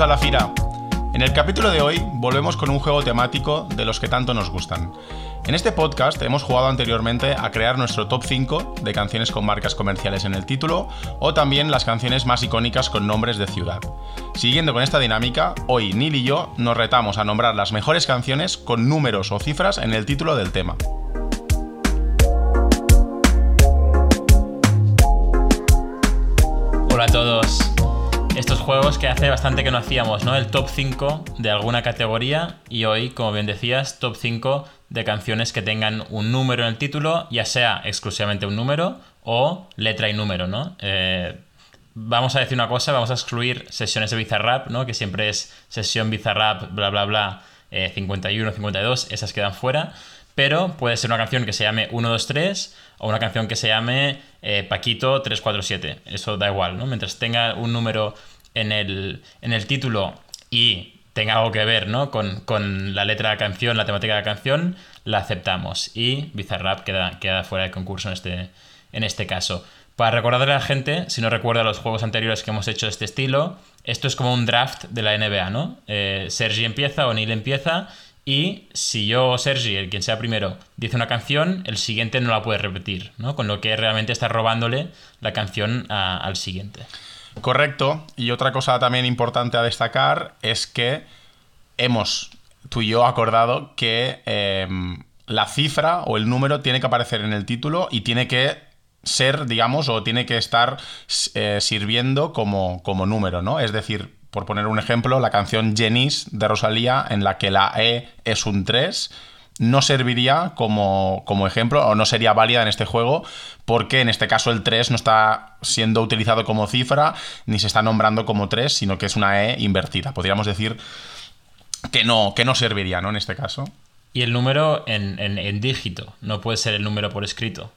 A la Fira. En el capítulo de hoy volvemos con un juego temático de los que tanto nos gustan. En este podcast hemos jugado anteriormente a crear nuestro top 5 de canciones con marcas comerciales en el título o también las canciones más icónicas con nombres de ciudad. Siguiendo con esta dinámica, hoy Neil y yo nos retamos a nombrar las mejores canciones con números o cifras en el título del tema. Juegos que hace bastante que no hacíamos, ¿no? El top 5 de alguna categoría y hoy, como bien decías, top 5 de canciones que tengan un número en el título, ya sea exclusivamente un número o letra y número, ¿no? Eh, vamos a decir una cosa, vamos a excluir sesiones de Bizarrap, ¿no? Que siempre es sesión Bizarrap, bla, bla, bla, 51, 52, esas quedan fuera. Pero puede ser una canción que se llame 123 o una canción que se llame eh, Paquito 347. Eso da igual, ¿no? Mientras tenga un número en el, en el título y tenga algo que ver ¿no? con, la letra de la canción, la temática de la canción, la aceptamos. Y Bizarrap queda, queda fuera de concurso en este, en este caso. Para recordarle a la gente, si no recuerda los juegos anteriores que hemos hecho de este estilo, esto es como un draft de la NBA, ¿no? Eh, Sergi empieza o Neil empieza y si yo o Sergi, el quien sea primero, dice una canción, el siguiente no la puede repetir, ¿no? Con lo que realmente está robándole la canción al siguiente. Correcto. Y otra cosa también importante a destacar es que hemos, tú y yo, acordado que em, la cifra o el número tiene que aparecer en el título y tiene que ser, digamos, o tiene que estar eh, sirviendo como, como número, ¿no? Es decir, por poner un ejemplo, la canción Jenis de Rosalía, en la que la E es un 3, no serviría como, como, ejemplo o no sería válida en este juego porque en este caso el 3 no está siendo utilizado como cifra ni se está nombrando como 3, sino que es una E invertida. Podríamos decir que no, que no serviría, ¿no? En este caso. Y el número en, en dígito, no puede ser el número por escrito.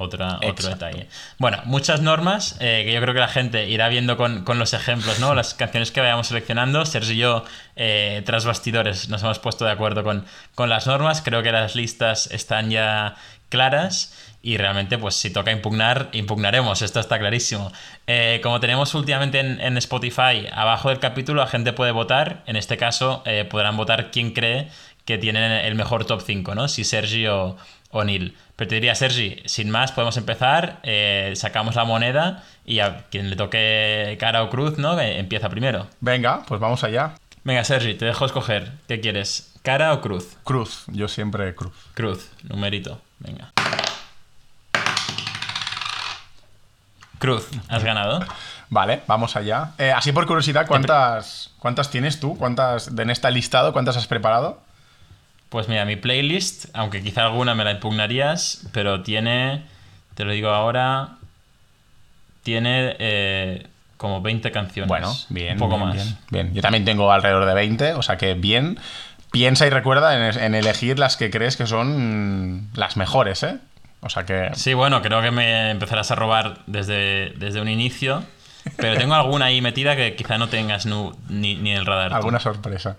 Otra, otro detalle. Bueno, muchas normas eh, que yo creo que la gente irá viendo con, los ejemplos, ¿no? Las canciones que vayamos seleccionando. Sergio y yo, eh, tras bastidores, nos hemos puesto de acuerdo con, con las normas. Creo que las listas están ya claras. Y realmente, pues si toca impugnar, impugnaremos, esto está clarísimo. Eh, como tenemos últimamente en, Spotify, abajo del capítulo la gente puede votar. En este caso, podrán votar quién cree que tiene el mejor top 5, ¿no? Si Sergio o Neil. Pero te diría, Sergi, sin más, podemos empezar, eh, sacamos la moneda y a quien le toque cara o cruz, ¿no? empieza primero. Venga, pues vamos allá. Venga, Sergi, te dejo escoger. ¿Qué quieres? ¿Cara o cruz? Cruz, yo siempre cruz. Cruz, numerito. Venga. Cruz, has ganado. Vale, vamos allá. Eh, así por curiosidad, ¿cuántas, ¿cuántas tienes tú? ¿Cuántas en este listado? ¿Cuántas has preparado? Pues mira, mi playlist, aunque quizá alguna me la impugnarías, pero tiene, te lo digo ahora, tiene eh, como 20 canciones. Bueno, bien. Un poco más. Bien, yo también tengo alrededor de 20, o sea que bien. Piensa y recuerda en, elegir las que crees que son las mejores, ¿eh? O sea que... Sí, bueno, creo que me empezarás a robar desde, desde un inicio. Pero tengo alguna ahí metida que quizá no tengas ni, ni el radar. Alguna sorpresa.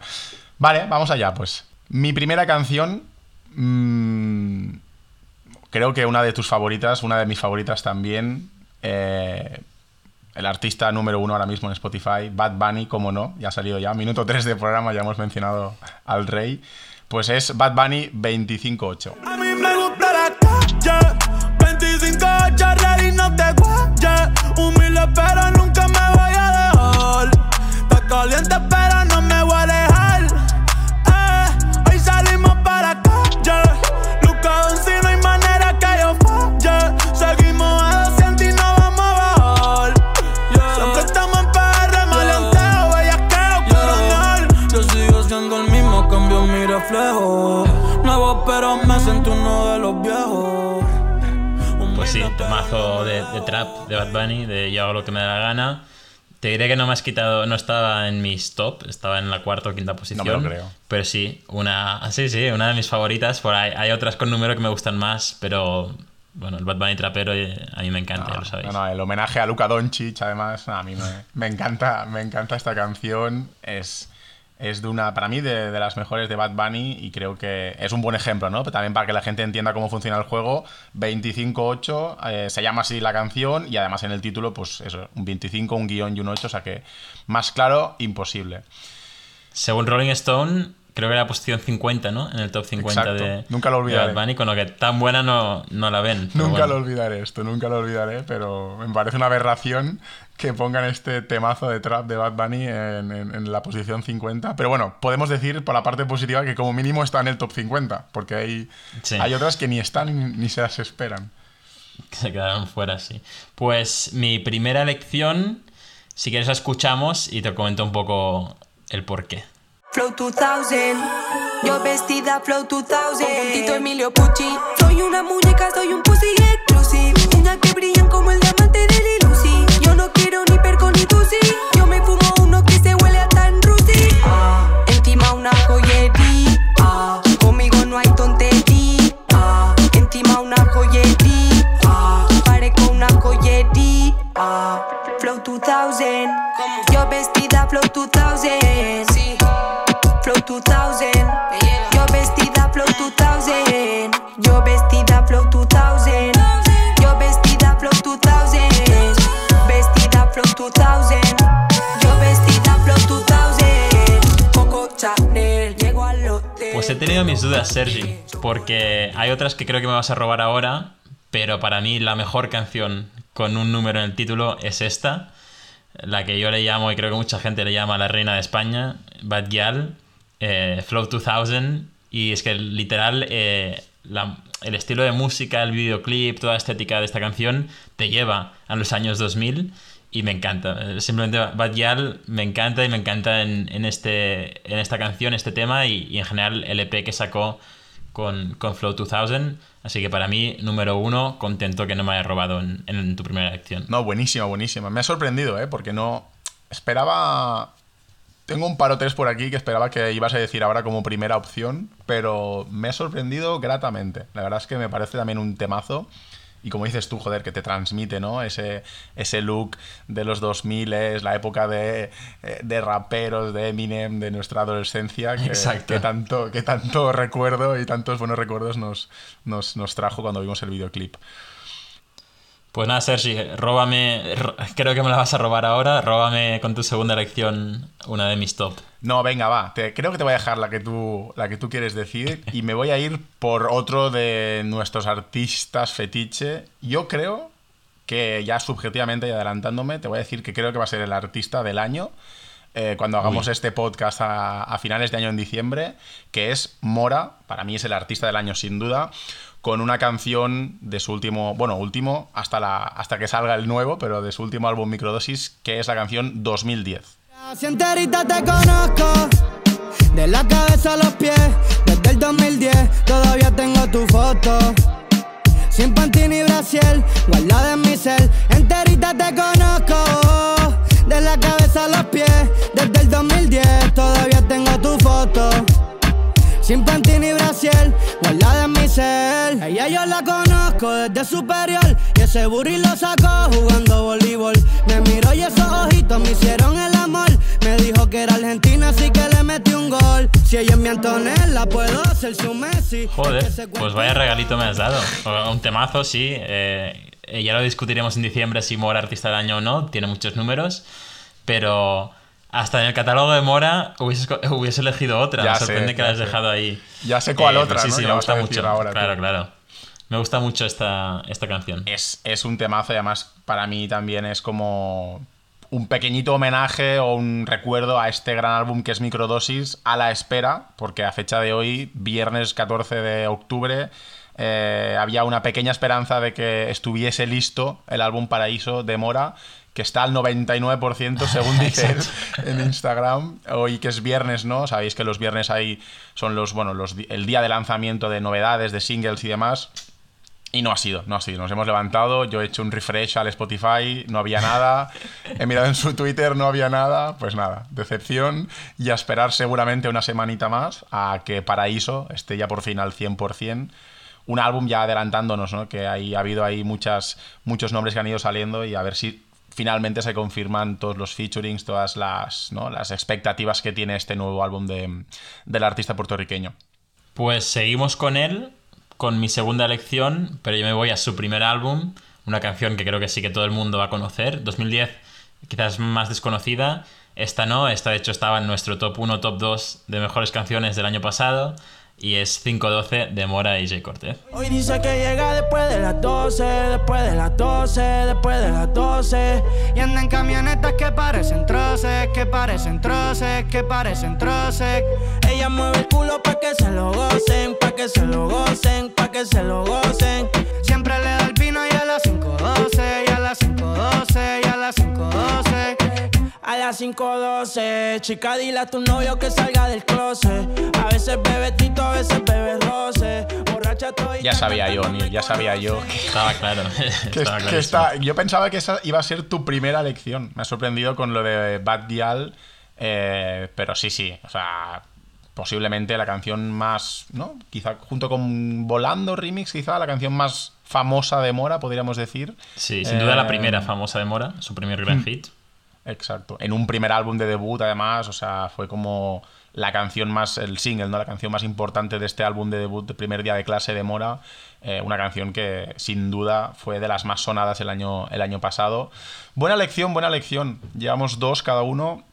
Vale, vamos allá, pues. Mi primera canción, mm, creo que una de tus favoritas, una de mis favoritas también, eh, el artista número uno ahora mismo en Spotify, Bad Bunny, como no, ya ha salido ya, minuto 3 de programa, ya hemos mencionado al rey, pues es Bad Bunny 25-8. Bad Bunny, de yo hago lo que me da la gana. Te diré que no me has quitado, no estaba en mis top, estaba en la cuarta o quinta posición. No me lo creo. Pero sí, una, sí, sí, una de mis favoritas. Por ahí hay otras con número que me gustan más, pero bueno, el Bad Bunny trapero eh, a mí me encanta, ya lo sabéis. No, no, el homenaje a Luca Doncic, además, a mí me, me, encanta, me encanta esta canción. Es, es de una, para mí, de, las mejores de Bad Bunny y creo que es un buen ejemplo, ¿no? Pero también para que la gente entienda cómo funciona el juego, 25-8, eh, se llama así la canción y además en el título, pues eso, un 25, un guion y un 8, o sea que más claro, imposible. Según Rolling Stone, creo que era la posición 50, ¿no? En el top 50 de, nunca lo olvidaré. Bad Bunny, con lo que tan buena no, no la ven. Nunca lo olvidaré esto, nunca lo olvidaré, pero me parece una aberración que pongan este temazo de trap de Bad Bunny en, la posición 50. Pero bueno, podemos decir por la parte positiva que como mínimo está en el top 50, porque hay, hay otras que ni están ni, se las esperan. Se quedaron fuera, sí. Pues mi primera elección, si quieres la escuchamos y te comento un poco el porqué. Flow 2000, yo vestida Flow 2000, con Tito Emilio Pucci. Soy una muñeca, soy un pussy exclusive. Uñas que brillan como el diamante de Lil Lucy. Yo no quiero ni perco ni tusi. Yo me fumo uno que se huele a tan rusi. Ah, encima una joyería. Dudas, Sergi. Porque hay otras que creo que me vas a robar ahora. Pero para mí la mejor canción con un número en el título es esta. La que yo le llamo, y creo que mucha gente le llama la reina de España, Bad Gyal eh, Flow 2000 y es que literal eh, el estilo de música, el videoclip, toda la estética de esta canción te lleva a los años 2000 y me encanta. Eh, simplemente Bad Gyal me encanta y me encanta en, este, en esta canción, este tema y, en general el EP que sacó con, con, Flow 2000. Así que para mí, número uno, contento que no me haya robado en, en tu primera elección. No, buenísima, buenísima. Me ha sorprendido, ¿eh? Porque no... Esperaba tengo un paro tres por aquí que esperaba que ibas a decir ahora como primera opción, pero me ha sorprendido gratamente. La verdad es que me parece también un temazo. Y como dices tú, joder, que te transmite, ¿no? Ese, ese look de los 2000, la época de, eh, de raperos, de Eminem, de nuestra adolescencia, que, que, tanto, que tanto recuerdo y tantos buenos recuerdos nos, nos, nos trajo cuando vimos el videoclip. Pues nada, Sergi, róbame. Creo que me la vas a robar ahora. Róbame con tu segunda elección una de mis top. No, venga, va. Te, creo que te voy a dejar la que, tú, la que tú quieres decir y me voy a ir por otro de nuestros artistas fetiche. Yo creo que ya subjetivamente y adelantándome, te voy a decir que creo que va a ser el artista del año. Eh, cuando hagamos este podcast a, a finales de año en diciembre, que es Mora, para mí es el artista del año sin duda, con una canción de su último, bueno, último, hasta, la, hasta que salga el nuevo, pero de su último álbum Microdosis, que es la canción 2010. enterita te conozco, de la cabeza a los pies, desde el 2010 todavía tengo tu foto. Sin panty ni brasiel, guardada en mi cel, enterita te conozco, de la cabeza a los pies, desde el 2010 todavía tengo tu foto. Sin panty ni brasiel, guardada en mi cel. Ella yo la conozco desde superior. Y ese burri lo sacó jugando voleibol. Me miró y esos ojitos me hicieron el amor. Me dijo que era argentina, así que le metí un gol. Si ella es mi Antonella, puedo hacer su Messi. Joder, pues vaya regalito me has dado. Un temazo, sí. Eh, ya lo discutiremos en diciembre si Mora artista del año o no. Tiene muchos números. Pero hasta en el catálogo de Mora hubiese, elegido otra. me sorprende que la hayas dejado ahí. Ya sé cuál eh, otra. Sí, sí, me gusta mucho. claro, claro. Me gusta mucho esta, esta canción. Es, es un temazo y además para mí también es como un pequeñito homenaje o un recuerdo a este gran álbum que es Microdosis a la espera, porque a fecha de hoy, viernes 14 de octubre, eh, había una pequeña esperanza de que estuviese listo el álbum Paraíso de Mora que está al 99% según dice en Instagram, hoy que es viernes, ¿no? Sabéis que los viernes ahí son los, bueno, los, el día de lanzamiento de novedades, de singles y demás. Y no ha sido, no ha sido. Nos hemos levantado, yo he hecho un refresh al Spotify, no había nada. He mirado en su Twitter, no había nada. Pues nada, decepción y a esperar seguramente una semanita más a que Paraíso esté ya por fin al 100%. Un álbum ya adelantándonos, ¿no? Que ahí ha habido ahí muchas, muchos nombres que han ido saliendo y a ver si finalmente se confirman todos los featurings, todas las, ¿no? las expectativas que tiene este nuevo álbum de, del artista puertorriqueño. Pues seguimos con él, con mi segunda elección, pero yo me voy a su primer álbum, una canción que creo que sí que todo el mundo va a conocer, 2010 quizás más desconocida, esta no, esta de hecho estaba en nuestro top 1, top 2 de mejores canciones del año pasado, y es 512 de Mora y Jay Cortez. Hoy dice que llega después de las 12, después de las 12, después de las 12. Y anda en camionetas que parecen troces, que parecen troces, que parecen troces. Ella mueve el culo pa' que se lo gocen, pa' que se lo gocen, pa' que se lo gocen. Siempre le da el vino y a las 512, y a las 512, y a las 512. A las 5.12, chica, dile a tu novio que salga del closet. A veces bebe tito, a veces bebe roce. Borracha todo Ya sabía yo, Neil, ya sabía yo que, Estaba claro. que- estaba que esta- yo pensaba que esa iba a ser tu primera lección. Me ha sorprendido con lo de Bad Dial, eh, pero sí, sí, o sea, posiblemente la canción más, ¿no? Quizá junto con Volando Remix, quizá la canción más famosa de Mora, podríamos decir. Sí, sin duda la Eh, primera famosa de Mora, su primer gran hit. Exacto. En un primer álbum de debut, además, o sea, fue como la canción más, el single, ¿no? La canción más importante de este álbum de debut, de primer día de clase de Mora. Eh, una canción que sin duda fue de las más sonadas el año, el año pasado. Buena lección, buena lección. Llevamos dos cada uno.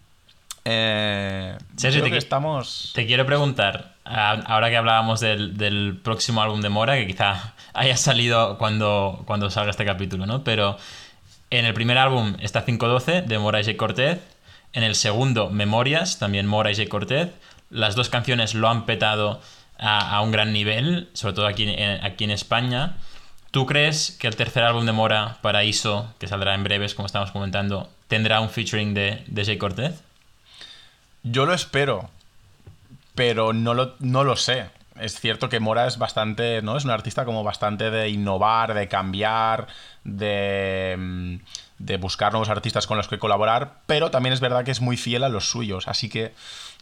Eh, Sergio, creo te que estamos. Te quiero preguntar, ahora que hablábamos del, del próximo álbum de Mora, que quizá haya salido cuando, cuando salga este capítulo, ¿no? Pero en el primer álbum está 512 de Mora y Cortez. En el segundo, Memorias, también Mora y Cortez. Las dos canciones lo han petado a, a un gran nivel, sobre todo aquí en, aquí en España. ¿Tú crees que el tercer álbum de Mora, Paraíso, que saldrá en breves, como estamos comentando, tendrá un featuring de, de Jay Cortez? Yo lo espero, pero no lo, no lo sé. Es cierto que Mora es bastante, ¿no? Es un artista como bastante de innovar, de cambiar, de, mm, de buscar nuevos artistas con los que colaborar, pero también es verdad que es muy fiel a los suyos, así que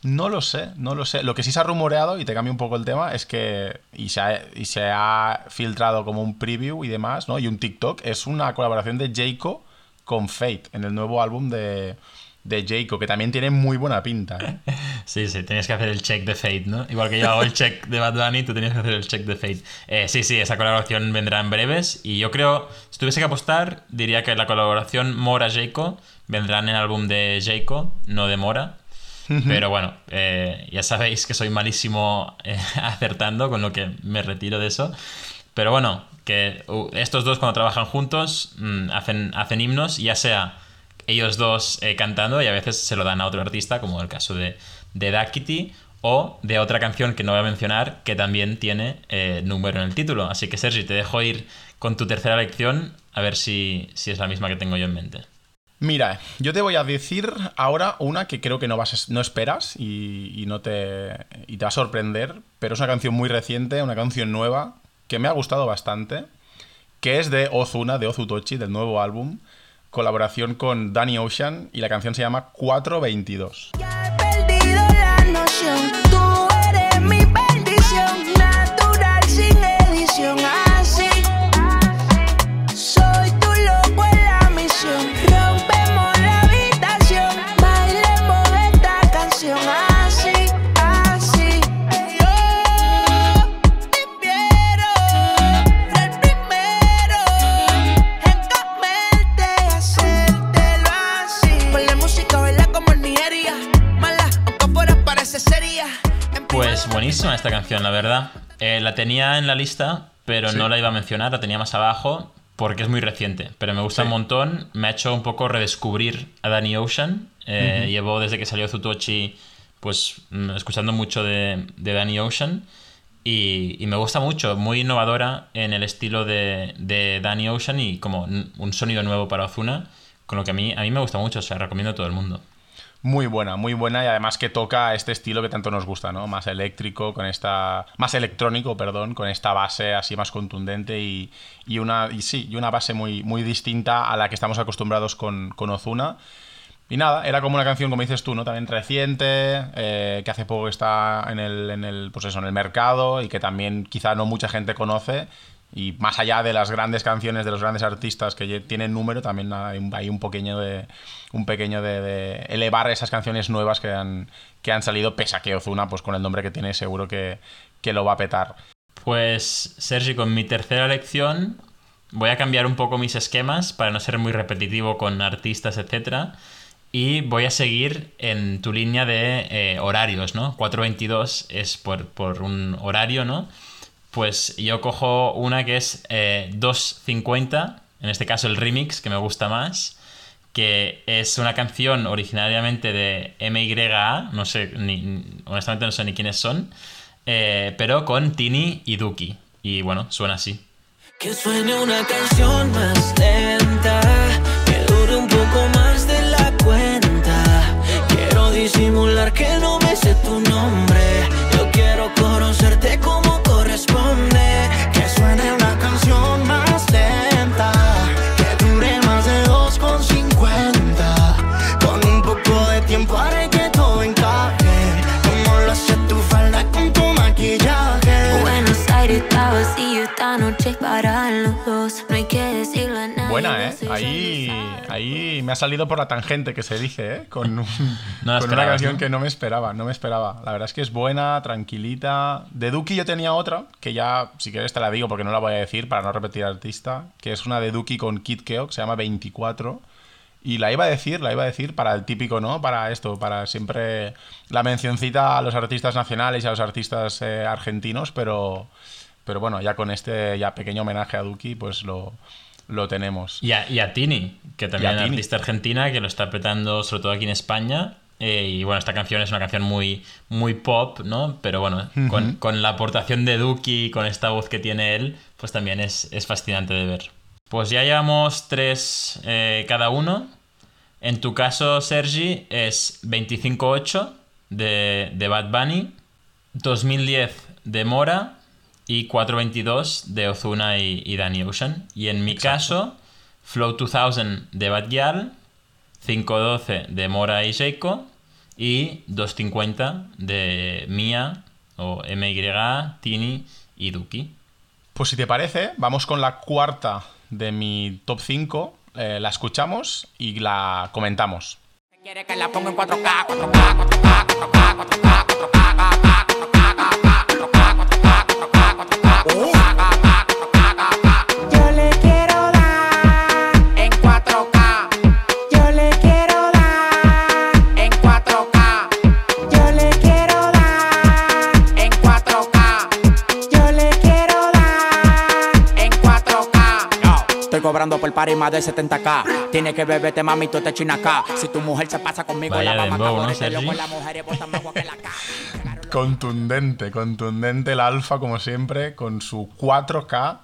no lo sé, no lo sé. Lo que sí se ha rumoreado, y te cambio un poco el tema, es que, y se ha, y se ha filtrado como un preview y demás, ¿no? Y un TikTok, es una colaboración de Jayco con Fate en el nuevo álbum de, de Jayco, que también tiene muy buena pinta, ¿eh? Sí, sí, tenías que hacer el check de Fate, ¿no? Igual que yo hago el check de Bad Bunny, tú tenías que hacer el check de Fate. Eh, sí, sí, esa colaboración vendrá en breves y yo creo, si tuviese que apostar, diría que la colaboración Mora-Jayco vendrá en el álbum de Jayco, no de Mora. Pero bueno, eh, ya sabéis que soy malísimo eh, acertando, con lo que me retiro de eso. Pero bueno, que uh, estos dos cuando trabajan juntos mm, hacen, hacen himnos, ya sea ellos dos eh, cantando y a veces se lo dan a otro artista, como el caso de, de Duckity, o de otra canción que no voy a mencionar que también tiene eh, número en el título. Así que Sergi, te dejo ir con tu tercera lección a ver si, si es la misma que tengo yo en mente. Mira, yo te voy a decir ahora una que creo que no, vas, no esperas y, no te, y te va a sorprender, pero es una canción muy reciente, una canción nueva, que me ha gustado bastante, que es de Ozuna, de Ozutochi, del nuevo álbum, colaboración con Danny Ocean, y la canción se llama 422. Ya he perdido la noción. Buenísima esta canción, la verdad. Eh, la tenía en la lista, pero Sí. no la iba a mencionar, la tenía más abajo porque es muy reciente. Pero me gusta Sí. un montón, me ha hecho un poco redescubrir a Danny Ocean. Eh, Llevo desde que salió Zutochi, pues mm, escuchando mucho de, de Danny Ocean. Y, y me gusta mucho, muy innovadora en el estilo de, de Danny Ocean y como un sonido nuevo para Ozuna, con lo que a mí, a mí me gusta mucho, o sea, recomiendo a todo el mundo. Muy buena, muy buena y además que toca este estilo que tanto nos gusta, ¿no? Más eléctrico, con esta. Más electrónico, perdón, con esta base así más contundente y, una. Sí, y una base muy, muy distinta a la que estamos acostumbrados con, con Ozuna. Y nada, era como una canción, como dices tú, ¿no? También reciente, eh, que hace poco está en el, en el, pues eso, en el mercado y que también quizá no mucha gente conoce. Y más allá de las grandes canciones de los grandes artistas que tienen número, también hay un, pequeño de un pequeño de, elevar esas canciones nuevas que han, que han salido, pese a que Ozuna, pues con el nombre que tiene, seguro que, que lo va a petar. Pues, Sergi, con mi tercera lección voy a cambiar un poco mis esquemas para no ser muy repetitivo con artistas, etcétera. Y voy a seguir en tu línea de eh, horarios, ¿no? 422 es por, por, un horario, ¿no? Pues yo cojo una que es 250, eh, en este caso el remix, que me gusta más, que es una canción originariamente de MYA, no sé, ni, honestamente no sé ni quiénes son, eh, pero con Tini y Duki. Y bueno, suena así. Que suene una canción más lenta, que dure un poco más de la cuenta. Quiero disimular que no me sé tu nombre. Yo quiero noche para los dos. No hay que decirle a nadie. Buena, ¿eh? Ahí, ahí me ha salido por la tangente que se dice, ¿eh? Con, con una canción que no me esperaba, no me esperaba. La verdad es que es buena, tranquilita. De Duki yo tenía otra, que ya, si quieres te la digo porque no la voy a decir para no repetir artista, que es una de Duki con Kid Keo, que se llama 24. Y la iba a decir, la iba a decir para el típico, ¿no? Para esto, para siempre la mencioncita a los artistas nacionales y a los artistas eh, argentinos, pero, pero bueno, ya con este ya pequeño homenaje a Duki, pues lo, lo tenemos. Y a, y a Tini, que también es una artista argentina que lo está apretando sobre todo aquí en España. Eh, y bueno, esta canción es una canción muy, muy pop, ¿no? Pero bueno, con, con, la aportación de Duki, con esta voz que tiene él, pues también es, es fascinante de ver. Pues ya llevamos tres eh, cada uno. En tu caso, Sergi, es 25-8 de, de Bad Bunny, 2010 de Mora y 422 de Ozuna y, Danny Ocean. Y en mi caso, Flow 2000 de Bad Gyal, 512 de Mora y Seiko y 250 de Mia o MY, Tini y Duki. Pues si te parece, vamos con la cuarta de mi top 5. Eh, la escuchamos y la comentamos. Quiere que la ponga en 4K, 4K, 4K, 4K, 4K, 4K, 4K, 4K, Yo le quiero dar en 4K, yo le quiero dar en 4K, yo le quiero dar en 4K, yo le quiero dar en 4K. Estoy cobrando por party más de 70k. Tiene que beberte, mami, tú te china acá. Si tu mujer se pasa conmigo, Vaya la vamos a dembow, ¿no, acabar. Sergi? Luego la mujer bota más agua que la ca. Contundente, contundente el alfa, como siempre, con su 4K.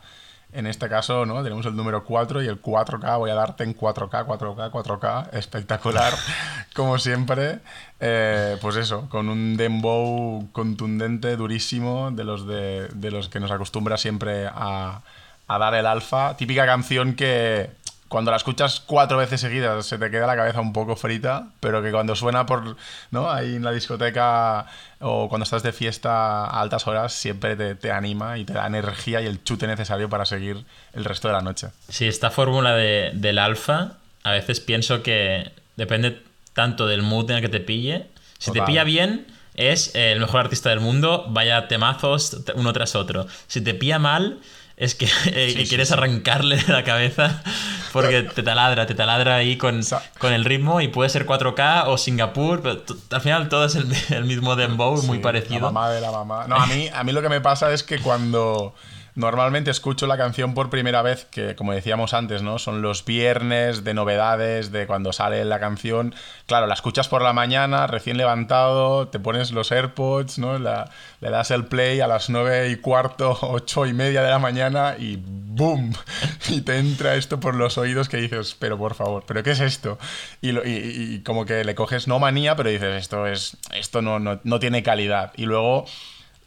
En este caso, ¿no? Tenemos el número 4 y el 4K. Voy a darte en 4K, 4K, 4K. Espectacular, como siempre. Eh, pues eso, con un dembow contundente, durísimo, de los, de, de los que nos acostumbra siempre a, a dar el alfa. Típica canción que cuando la escuchas cuatro veces seguidas se te queda la cabeza un poco frita, pero que cuando suena por, ¿no? ahí en la discoteca o cuando estás de fiesta a altas horas siempre te, te anima y te da energía y el chute necesario para seguir el resto de la noche. Sí, esta fórmula de- del alfa, a veces pienso que depende tanto del mood en el que te pille. Si te Total. pilla bien, es el mejor artista del mundo, vaya temazos uno tras otro. Si te pilla mal, es que, eh, que quieres arrancarle de la cabeza porque te taladra, te taladra ahí con, con el ritmo y puede ser 4K o Singapur, pero al final todo es el, el mismo dembow, muy Sí, parecido. La mamá de la mamá. No, a mí, a mí lo que me pasa es que cuando normalmente escucho la canción por primera vez, que como decíamos antes, ¿no? Son los viernes de novedades, de cuando sale la canción. Claro, la escuchas por la mañana, recién levantado, te pones los AirPods, ¿no? La- le das el play a las nueve y cuarto, ocho y media de la mañana y ¡boom! Y te entra esto por los oídos que dices, pero por favor, ¿pero qué es esto? Y, lo- y- y como que le coges no manía, pero dices, esto, es, esto no, no, no tiene calidad. Y luego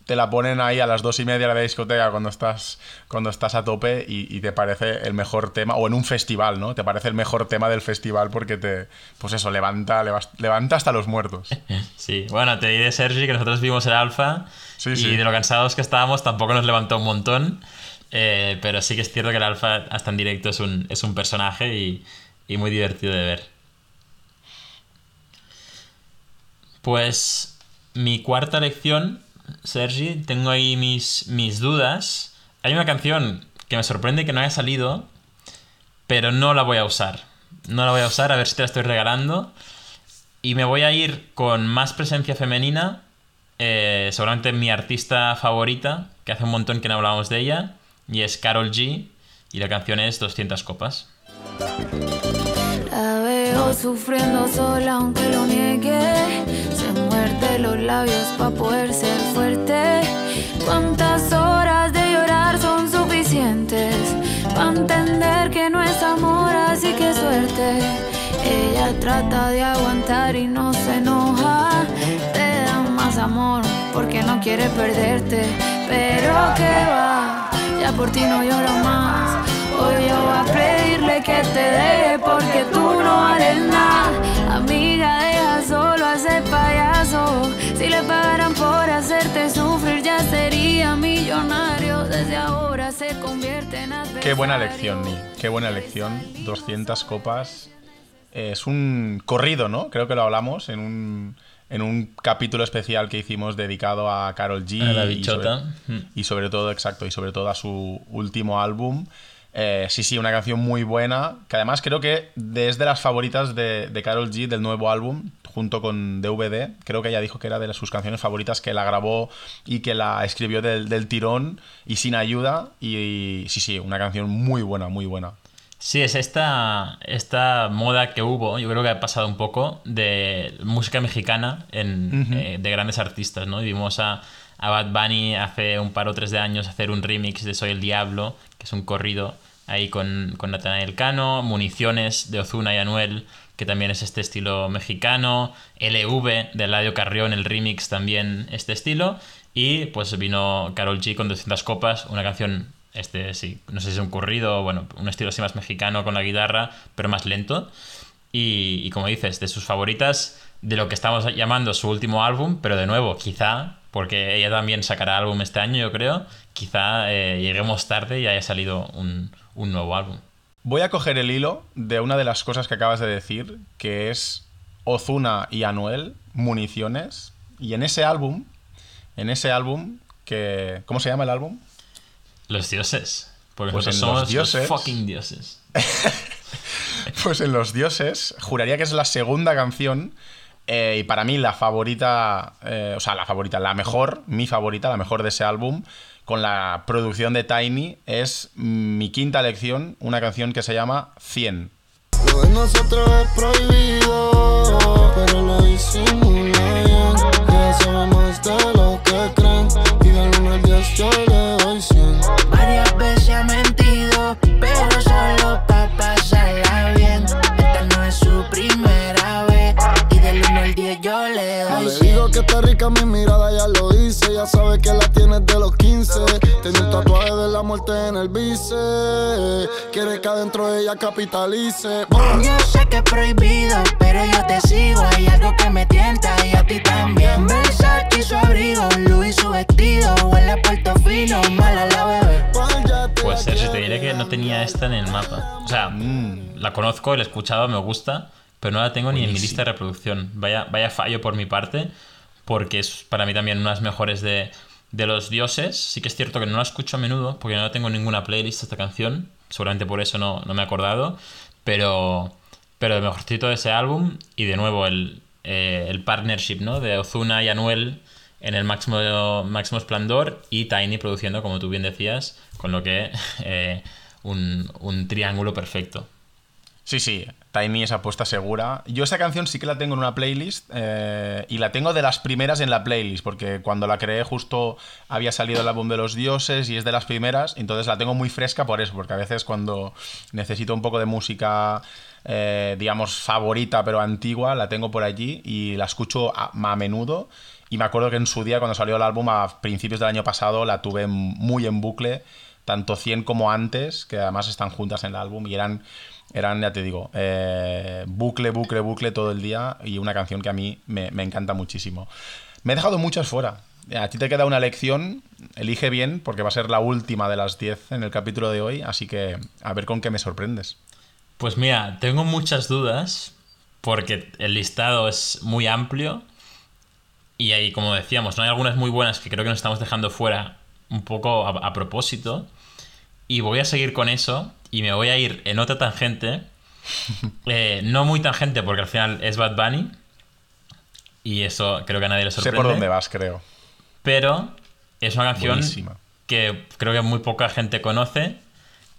te la ponen ahí a las dos y media de la discoteca cuando estás, cuando estás a tope y, y te parece el mejor tema, o en un festival, ¿no? Te parece el mejor tema del festival porque te, pues eso, levanta, levanta hasta los muertos. Sí, bueno, te diré, Sergi, que nosotros vimos el alfa Sí, y sí. de lo cansados que estábamos tampoco nos levantó un montón. Eh, pero sí que es cierto que el alfa hasta en directo es un, es un personaje y, y muy divertido de ver. Pues mi cuarta lección, Sergi, tengo ahí mis, mis dudas. Hay una canción que me sorprende que no haya salido, pero no la voy a usar. No la voy a usar, a ver si te la estoy regalando. Y me voy a ir con más presencia femenina. eh, seguramente mi artista favorita, que hace un montón que no hablábamos de ella, y es Carol G. Y la canción es 200 copas. La veo sufriendo sola aunque lo. Se muerde los labios para poder ser fuerte. ¿Cuántas horas de llorar son suficientes? Para entender que no es amor, así que suerte. Ella trata de aguantar y no se enoja. Te da más amor porque no quiere perderte. Pero que va, ya por ti no lloro más. Hoy yo voy a pedirle que te deje porque tú no vales nada. Amiga, deja solo a ese payaso. Si le pagaran por hacerte sufrir, ya sería millonario. Desde ahora se convierte en adversario. Qué buena lección, Ni. Qué buena lección. 200 copas. Es un corrido, ¿no? Creo que lo hablamos en un, en un capítulo especial que hicimos dedicado a Carol G. A la y bichota. sobre- y sobre todo, exacto, y sobre todo a su último álbum. Eh, sí, sí, una canción muy buena, que además creo que es de las favoritas de, de Carol G del nuevo álbum, junto con DVD. Creo que ella dijo que era de sus canciones favoritas, que la grabó y que la escribió del, del tirón y sin ayuda. Y, y sí, sí, una canción muy buena, muy buena. Sí, es esta, esta moda que hubo, yo creo que ha pasado un poco, de música mexicana en, eh, de grandes artistas, ¿no? Y vimos a, a Bad Bunny hace un par o tres de años hacer un remix de Soy el Diablo, que es un corrido ahí con, con Natanael Cano, Municiones de Ozuna y Anuel, que también es este estilo mexicano, LV de Eladio Carrión, el remix también este estilo, y pues vino Carol G con 200 copas, una canción este sí, no sé si es un corrido bueno, un estilo así más mexicano con la guitarra, pero más lento. Y, y como dices, de sus favoritas, de lo que estamos llamando su último álbum, pero de nuevo, quizá, porque ella también sacará álbum este año, yo creo, quizá eh, lleguemos tarde y haya salido un, un nuevo álbum. Voy a coger el hilo de una de las cosas que acabas de decir, que es Ozuna y Anuel, Municiones. Y en ese álbum, en ese álbum, que. ¿Cómo se llama el álbum? Los dioses. Porque Pues somos los dioses- los fucking dioses. Pues en Los Dioses, juraría que es la segunda canción. eh, y para mí la favorita, eh, o sea, la favorita, la mejor, mi favorita, la mejor de ese álbum, con la producción de Tiny, es mi quinta lección, una canción que se llama 100. Lo de nosotros es prohibido, pero lo disimula bien. Ya sabemos de lo que creen. Y del 1 al 10 yo le 100. digo que está rica mi mirada, ya lo dice. Ya sabe que la tienes de los 15. Tiene un tatuaje de la muerte en el bíceps. Quiere que adentro de ella capitalice. Yo sé que es prohibido, pero yo te sigo. Hay algo que me tienta y a ti también. Versace y su abrigo, Louis su vestido. Huele a puerto fino, mala la bebé. ¿Cuál ya te Pues Sergio, te diré que no tenía esta en el mapa. O sea, la conozco, la he escuchado, me gusta, pero no la tengo ni en mi lista de reproducción. Vaya, vaya fallo por mi parte, porque es para mí también una de las mejores de, de los dioses. Sí que es cierto que no la escucho a menudo, porque no tengo en ninguna playlist esta canción. Seguramente por eso no, no me he acordado. Pero, pero el mejorcito de ese álbum, y de nuevo el, eh, el partnership ¿no? de Ozuna y Anuel en el máximo, máximo esplendor y Tiny produciendo, como tú bien decías, con lo que eh, un, un triángulo perfecto. Sí, sí, Tiny es apuesta segura. Yo esa canción sí que la tengo en una playlist eh, y la tengo de las primeras en la playlist, porque cuando la creé justo había salido el álbum de los dioses y es de las primeras, entonces la tengo muy fresca por eso, porque a veces cuando necesito un poco de música, eh, digamos, favorita pero antigua, la tengo por allí y la escucho a, a menudo. Y me acuerdo que en su día, cuando salió el álbum a principios del año pasado, la tuve muy en bucle tanto 100 como antes, que además están juntas en el álbum y eran, eran ya te digo, eh, bucle, bucle, bucle todo el día y una canción que a mí me, encanta muchísimo. Me he dejado muchas fuera. A ti te queda una lección, elige bien porque va a ser la última de las 10 en el capítulo de hoy, así que a ver con qué me sorprendes. Pues mira, tengo muchas dudas porque el listado es muy amplio y ahí, como decíamos, no hay algunas muy buenas que creo que nos estamos dejando fuera un poco a propósito. Y voy a seguir con eso y me voy a ir en otra tangente. Eh, no muy tangente porque al final es Bad Bunny. Y eso creo que a nadie le Sé sorprende. por dónde vas, creo. Pero es una canción Buenísima. que creo que muy poca gente conoce,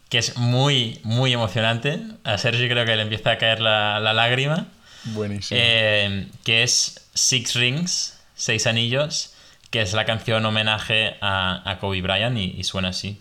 que es muy, muy emocionante. A Sergi creo que le empieza a caer la, la lágrima. Buenísimo. Eh, que es Six Rings, Seis Anillos, que es la canción homenaje a, a Kobe Bryant y, y suena así.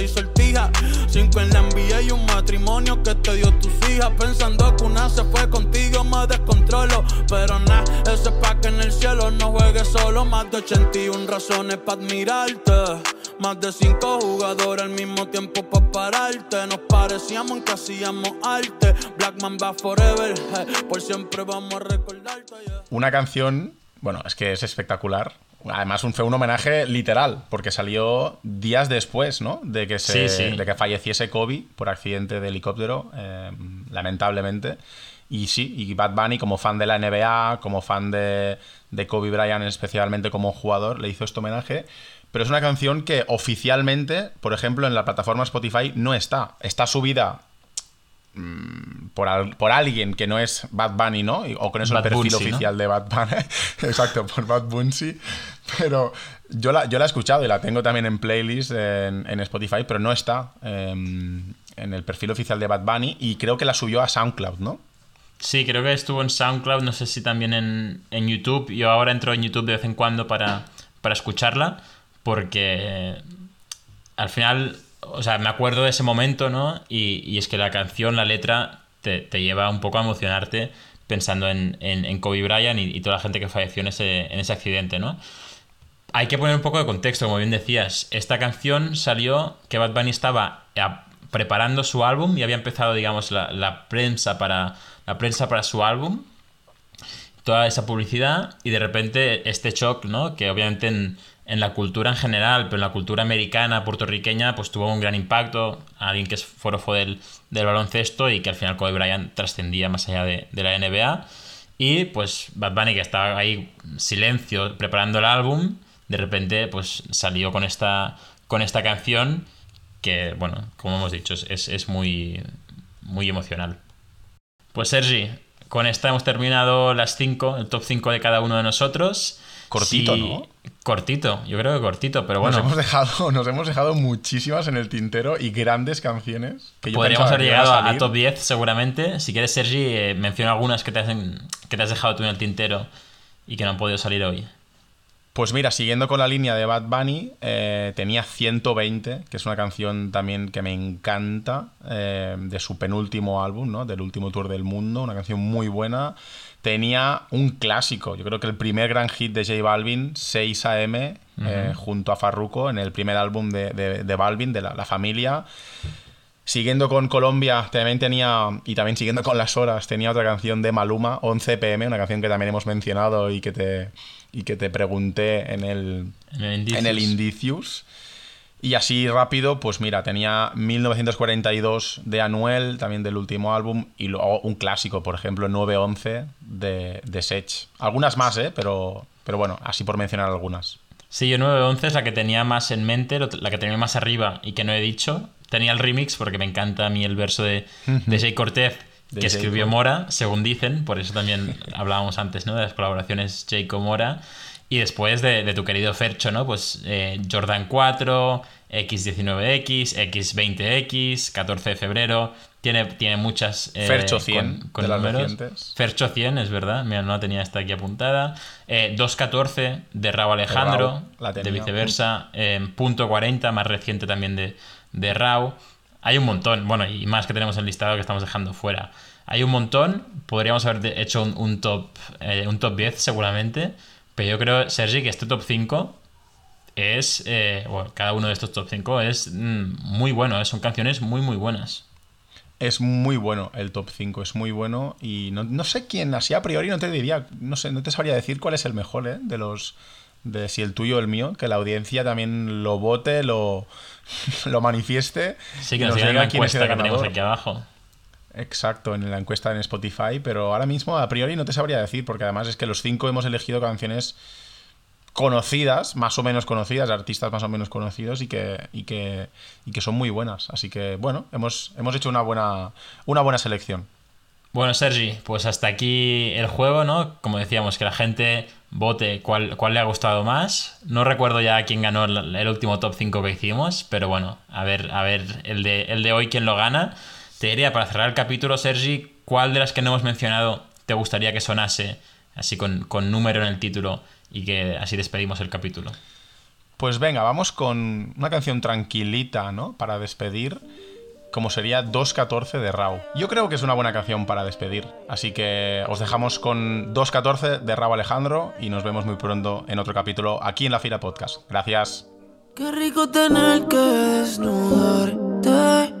un matrimonio que te dio tus hijas. Pensando que una se fue contigo, me descontrolo. Pero nada, ese es pa' que en el cielo no juegues solo. Más de 81 razones para admirarte. Más de cinco jugadores al mismo tiempo para pararte. Nos parecíamos en que hacíamos arte. Blackman va forever. eh, Por siempre vamos a recordarte. yeah. Una canción, bueno, es que es espectacular. Además, un, fue un homenaje literal, porque salió días después, ¿no? De que, se, Sí, sí. de que falleciese Kobe por accidente de helicóptero, eh, lamentablemente. Y sí, y Bad Bunny, como fan de la NBA, como fan de, de Kobe Bryant, especialmente como jugador, le hizo este homenaje. Pero es una canción que oficialmente, por ejemplo, en la plataforma Spotify no está. Está subida mm, por, al- por alguien que no es Bad Bunny, ¿no? O con eso el Bad perfil ¿no? oficial de Bad Bunny. Exacto, por Bad Bunsi. Pero yo la, yo la he escuchado y la tengo también en playlist en, en Spotify, pero no está em, en el perfil oficial de Bad Bunny y creo que la subió a SoundCloud, ¿no? Sí, creo que estuvo en SoundCloud, no sé si también en, en YouTube. Yo ahora entro en YouTube de vez en cuando para, para escucharla, porque al final, o sea, me acuerdo de ese momento, ¿no? Y, y es que la canción, la letra, te, te lleva un poco a emocionarte pensando en, en, Kobe Bryant y, y toda la gente que falleció en ese, en ese accidente, ¿no? Hay que poner un poco de contexto, como bien decías. Esta canción salió que Bad Bunny estaba a- preparando su álbum y había empezado, digamos, la, la prensa para la prensa para su álbum. Toda esa publicidad y de repente este shock, ¿no? Que obviamente en, en la cultura en general, pero en la cultura americana, puertorriqueña, pues tuvo un gran impacto. Alguien que es forofo del, baloncesto y que al final Kobe Bryant trascendía más allá de, la NBA. Y pues Bad Bunny, que estaba ahí silencio preparando el álbum, de repente pues salió con esta, con esta canción que, bueno, como hemos dicho, es- es, es muy, muy emocional. Pues Sergi, con esta hemos terminado las 5, el top 5 de cada uno de nosotros. Cortito, ¿no? Cortito, yo creo que cortito, pero bueno. Nos, hemos dejado, nos hemos dejado muchísimas en el tintero y grandes canciones que yo Podríamos haber llegado a, top 10 seguramente. Si quieres, Sergi, eh, menciona algunas que te, has, que te has dejado tú en el tintero y que no han podido salir hoy. Pues mira, siguiendo con la línea de Bad Bunny, eh, tenía 120, que es una canción también que me encanta, eh, de su penúltimo álbum, ¿no? Del último tour del mundo, una canción muy buena. Tenía un clásico, yo creo que el primer gran hit de J Balvin, 6 AM, eh, junto a Farruko, en el primer álbum de, de- de Balvin, de la, la familia. Siguiendo con Colombia, también tenía, y también siguiendo con las horas, tenía otra canción de Maluma, 11 pm, una canción que también hemos mencionado y que te, y que te pregunté en el, En el Indicius. en el Indicius. Y así rápido, pues mira, tenía 1942 de Anuel, también del último álbum, y luego un clásico, por ejemplo, 911 de, de Sech. Algunas más, ¿eh? Pero, pero bueno, así por mencionar algunas. Sí, yo 911 es la que tenía más en mente, la que tenía más arriba y que no he dicho, tenía el remix porque me encanta a mí el verso de, de Jay Cortez que Jay escribió. Mora, según dicen, por eso también hablábamos antes, ¿no? De las colaboraciones Jayco Mora. Y después de, de tu querido Fercho, ¿no? Pues eh, Jordan 4, X19X, X20X, 14 de febrero. Tiene, tiene muchas. eh, Fercho 100, de las recientes. Fercho 100, es verdad. Mira, no la tenía esta aquí apuntada. Eh, 214 de Raúl Alejandro. Raúl, de tenía. viceversa. Eh, punto 40, más reciente también de, de Rau. Hay un montón. Bueno, y más que tenemos en el listado que estamos dejando fuera. Hay un montón. Podríamos haber de- hecho un, un top, eh, un top 10 seguramente. Pero yo creo, Sergi, que este top 5 es. eh, bueno, cada uno de estos top 5 es mm, muy bueno. eh, Son canciones muy, muy buenas. Es muy bueno el top 5, es muy bueno. Y no, no sé quién, así a priori no te diría, no sé, no te sabría decir cuál es el mejor, ¿eh? De los. De si el tuyo o el mío, que la audiencia también lo vote, lo, lo manifieste. Sí, que nos diga quién es el que tenemos aquí abajo. Exacto, en la encuesta en Spotify, pero ahora mismo a priori no te sabría decir, porque además es que los cinco hemos elegido canciones conocidas, más o menos conocidas, artistas más o menos conocidos y que, y que, y que son muy buenas. Así que bueno, hemos, hemos hecho una buena, una buena selección. Bueno, Sergi, pues hasta aquí el juego, ¿no? Como decíamos, que la gente vote cuál, cuál le ha gustado más. No recuerdo ya quién ganó el, el último top 5 que hicimos, pero bueno, a ver, a ver el de, el de hoy quién lo gana. Te diría, para cerrar el capítulo, Sergi, ¿cuál de las que no hemos mencionado te gustaría que sonase así con, con número en el título y que así despedimos el capítulo? Pues venga, vamos con una canción tranquilita, ¿no? Para despedir, como sería 2.14 de Rau. Yo creo que es una buena canción para despedir, así que os dejamos con 2.14 de Rau Alejandro y nos vemos muy pronto en otro capítulo aquí en la Fira Podcast. Gracias. Qué rico tener que desnudarte.